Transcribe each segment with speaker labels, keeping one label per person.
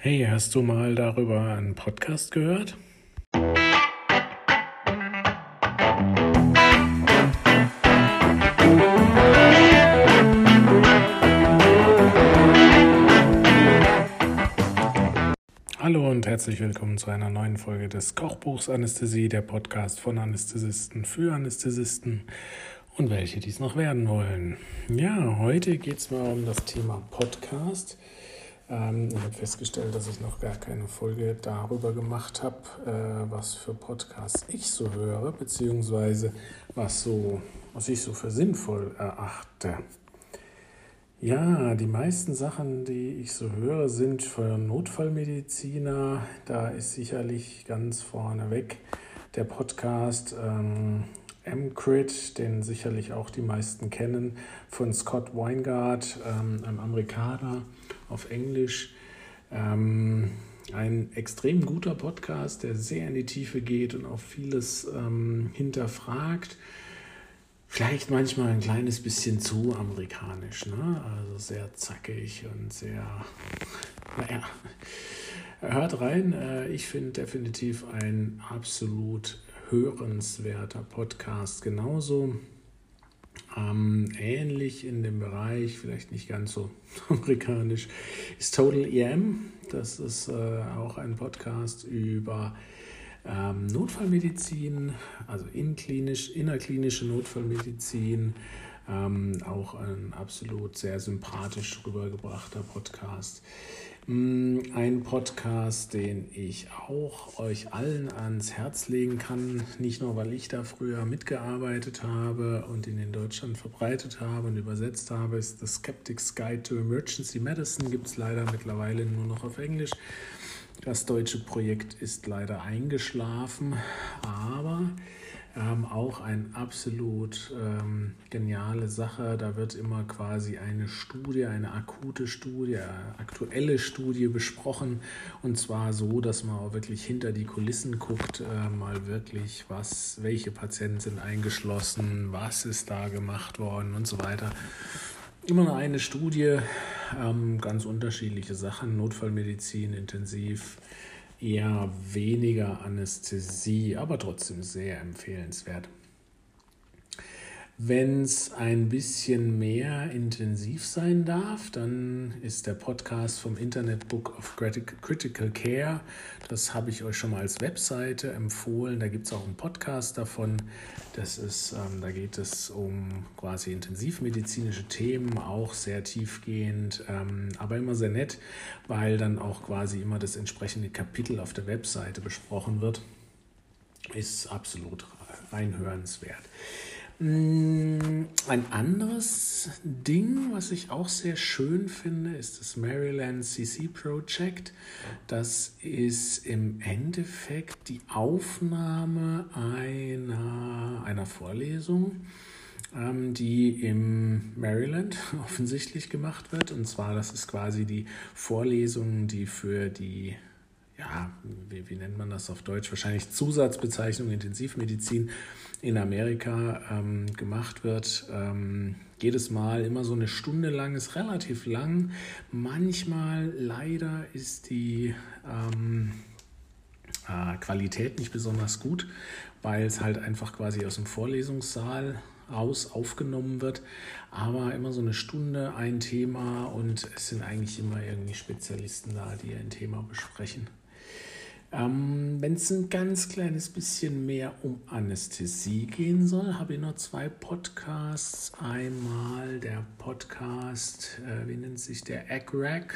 Speaker 1: Hey, hast du mal darüber einen Podcast gehört? Hallo und herzlich willkommen zu einer neuen Folge des Kochbuchs Anästhesie, der Podcast von Anästhesisten für Anästhesisten und welche dies noch werden wollen. Ja, heute geht es mal um das Thema Podcast. Ähm, ich habe festgestellt, dass ich noch gar keine Folge darüber gemacht habe, äh, was für Podcasts ich so höre, beziehungsweise was, so, was ich so für sinnvoll erachte. Ja, die meisten Sachen, die ich so höre, sind für Notfallmediziner. Da ist sicherlich ganz vorneweg der Podcast ähm, M-Crit, den sicherlich auch die meisten kennen, von Scott Weingart, ähm, einem Amerikaner auf Englisch. Ähm, ein extrem guter Podcast, der sehr in die Tiefe geht und auch vieles ähm, hinterfragt. Vielleicht manchmal ein kleines bisschen zu amerikanisch, ne? also sehr zackig und sehr, naja, hört rein. Äh, ich finde definitiv ein absolut hörenswerter Podcast genauso. Ähm, ähnlich in dem Bereich, vielleicht nicht ganz so amerikanisch, ist Total EM. Das ist äh, auch ein Podcast über ähm, Notfallmedizin, also in klinisch, innerklinische Notfallmedizin. Ähm, auch ein absolut sehr sympathisch rübergebrachter Podcast. Mm, ein Podcast, den ich auch euch allen ans Herz legen kann, nicht nur weil ich da früher mitgearbeitet habe und ihn in Deutschland verbreitet habe und übersetzt habe, ist The Skeptic's Guide to Emergency Medicine, gibt es leider mittlerweile nur noch auf Englisch. Das deutsche Projekt ist leider eingeschlafen, aber ähm, auch eine absolut ähm, geniale Sache. Da wird immer quasi eine Studie, eine akute Studie, eine aktuelle Studie besprochen. Und zwar so, dass man auch wirklich hinter die Kulissen guckt, äh, mal wirklich, was, welche Patienten sind eingeschlossen, was ist da gemacht worden und so weiter. Immer nur eine Studie, ähm, ganz unterschiedliche Sachen, Notfallmedizin, intensiv eher weniger Anästhesie, aber trotzdem sehr empfehlenswert. Wenn es ein bisschen mehr intensiv sein darf, dann ist der Podcast vom Internet Book of Critical Care. Das habe ich euch schon mal als Webseite empfohlen. Da gibt es auch einen Podcast davon. Das ist, ähm, da geht es um quasi intensivmedizinische Themen, auch sehr tiefgehend, ähm, aber immer sehr nett, weil dann auch quasi immer das entsprechende Kapitel auf der Webseite besprochen wird. Ist absolut reinhörenswert. Mm, ein anderes Ding, was ich auch sehr schön finde, ist das Maryland CC Project. Das ist im Endeffekt die Aufnahme einer, einer Vorlesung, ähm, die im Maryland offensichtlich gemacht wird. Und zwar, das ist quasi die Vorlesung, die für die ja, wie, wie nennt man das auf Deutsch? Wahrscheinlich Zusatzbezeichnung Intensivmedizin in Amerika ähm, gemacht wird. Ähm, jedes Mal immer so eine Stunde lang, ist relativ lang. Manchmal leider ist die ähm, äh, Qualität nicht besonders gut, weil es halt einfach quasi aus dem Vorlesungssaal raus aufgenommen wird. Aber immer so eine Stunde ein Thema und es sind eigentlich immer irgendwie Spezialisten da, die ein Thema besprechen. Ähm, Wenn es ein ganz kleines bisschen mehr um Anästhesie gehen soll, habe ich noch zwei Podcasts. Einmal der Podcast, äh, wie nennt sich der? ACRAC,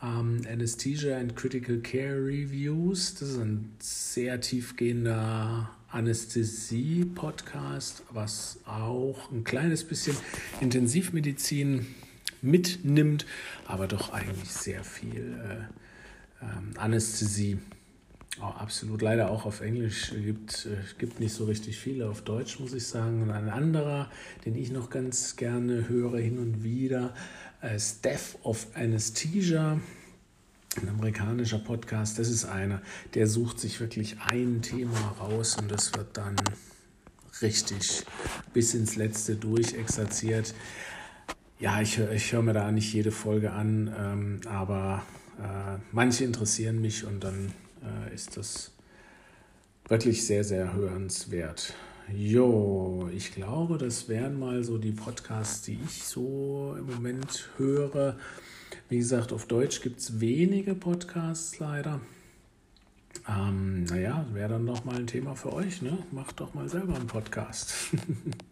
Speaker 1: ähm, Anesthesia and Critical Care Reviews. Das ist ein sehr tiefgehender Anästhesie-Podcast, was auch ein kleines bisschen Intensivmedizin mitnimmt, aber doch eigentlich sehr viel. Äh, ähm, Anästhesie. Oh, absolut, leider auch auf Englisch. Gibt, äh, gibt nicht so richtig viele auf Deutsch, muss ich sagen. Und ein anderer, den ich noch ganz gerne höre hin und wieder, ist Death of Anesthesia. Ein amerikanischer Podcast. Das ist einer, der sucht sich wirklich ein Thema raus und das wird dann richtig bis ins Letzte durchexerziert. Ja, ich, ich höre mir da nicht jede Folge an, ähm, aber äh, manche interessieren mich und dann äh, ist das wirklich sehr, sehr hörenswert. Jo, ich glaube, das wären mal so die Podcasts, die ich so im Moment höre. Wie gesagt, auf Deutsch gibt es wenige Podcasts leider. Ähm, naja, wäre dann doch mal ein Thema für euch, ne? Macht doch mal selber einen Podcast.